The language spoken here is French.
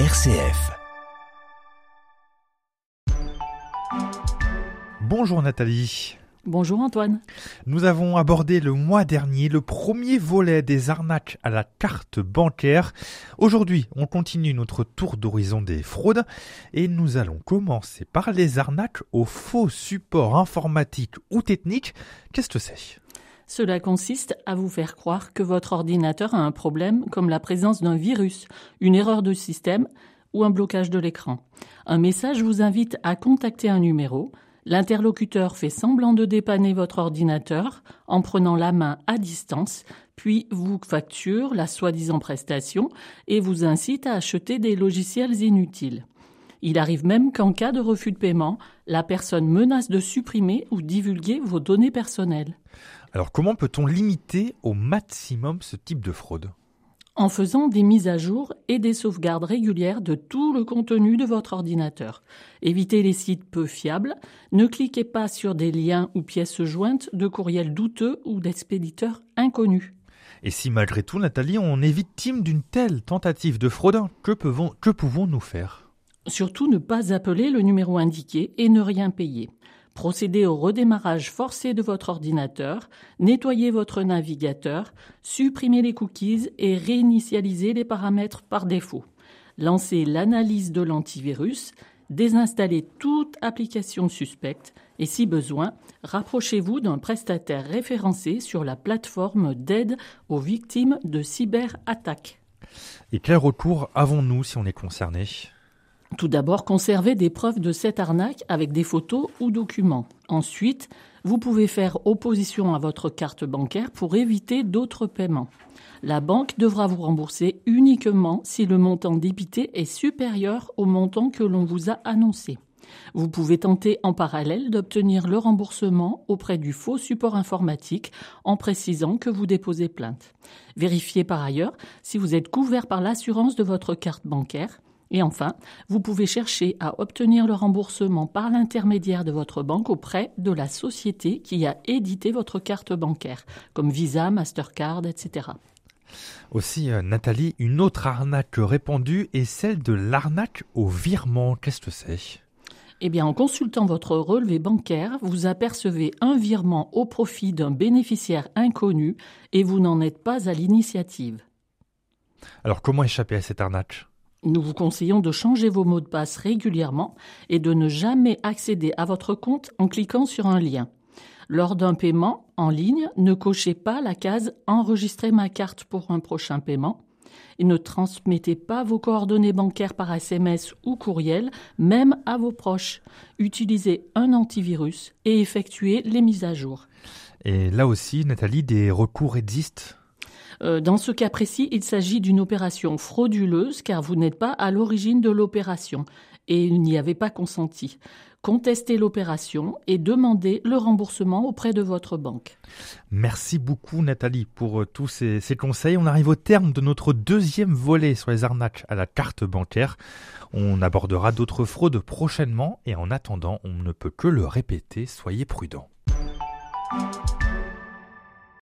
RCF. Bonjour Nathalie. Bonjour Antoine. Nous avons abordé le mois dernier le premier volet des arnaques à la carte bancaire. Aujourd'hui, on continue notre tour d'horizon des fraudes et nous allons commencer par les arnaques aux faux supports informatiques ou techniques. Qu'est-ce que c'est? Cela consiste à vous faire croire que votre ordinateur a un problème comme la présence d'un virus, une erreur de système ou un blocage de l'écran. Un message vous invite à contacter un numéro, L'interlocuteur fait semblant de dépanner votre ordinateur en prenant la main à distance, puis vous facture la soi-disant prestation et vous incite à acheter des logiciels inutiles. Il arrive même qu'en cas de refus de paiement, la personne menace de supprimer ou divulguer vos données personnelles. Alors comment peut-on limiter au maximum ce type de fraude? En faisant des mises à jour et des sauvegardes régulières de tout le contenu de votre ordinateur. Évitez les sites peu fiables, ne cliquez pas sur des liens ou pièces jointes de courriels douteux ou d'expéditeurs inconnus. Et si malgré tout, Nathalie, on est victime d'une telle tentative de fraude, que, que pouvons-nous faire? Surtout ne pas appeler le numéro indiqué et ne rien payer. Procédez au redémarrage forcé de votre ordinateur, nettoyez votre navigateur, supprimez les cookies et réinitialisez les paramètres par défaut. Lancez l'analyse de l'antivirus, désinstallez toute application suspecte et si besoin, rapprochez-vous d'un prestataire référencé sur la plateforme d'aide aux victimes de cyberattaques. Et quel recours avons-nous si on est concerné? Tout d'abord, conservez des preuves de cette arnaque avec des photos ou documents. Ensuite, vous pouvez faire opposition à votre carte bancaire pour éviter d'autres paiements. La banque devra vous rembourser uniquement si le montant débité est supérieur au montant que l'on vous a annoncé. Vous pouvez tenter en parallèle d'obtenir le remboursement auprès du faux support informatique en précisant que vous déposez plainte. Vérifiez par ailleurs si vous êtes couvert par l'assurance de votre carte bancaire et enfin, vous pouvez chercher à obtenir le remboursement par l'intermédiaire de votre banque auprès de la société qui a édité votre carte bancaire, comme Visa, Mastercard, etc. Aussi, euh, Nathalie, une autre arnaque répandue est celle de l'arnaque au virement. Qu'est-ce que c'est? Eh bien, en consultant votre relevé bancaire, vous apercevez un virement au profit d'un bénéficiaire inconnu et vous n'en êtes pas à l'initiative. Alors, comment échapper à cette arnaque? Nous vous conseillons de changer vos mots de passe régulièrement et de ne jamais accéder à votre compte en cliquant sur un lien. Lors d'un paiement en ligne, ne cochez pas la case Enregistrer ma carte pour un prochain paiement et ne transmettez pas vos coordonnées bancaires par SMS ou courriel, même à vos proches. Utilisez un antivirus et effectuez les mises à jour. Et là aussi, Nathalie, des recours existent? Euh, dans ce cas précis, il s'agit d'une opération frauduleuse car vous n'êtes pas à l'origine de l'opération et n'y avez pas consenti. Contestez l'opération et demandez le remboursement auprès de votre banque. Merci beaucoup Nathalie pour euh, tous ces, ces, conseils. On arrive au terme de notre deuxième volet sur les arnaques à la carte bancaire. On abordera d'autres fraudes prochainement et en attendant, on ne peut que le répéter, soyez prudents.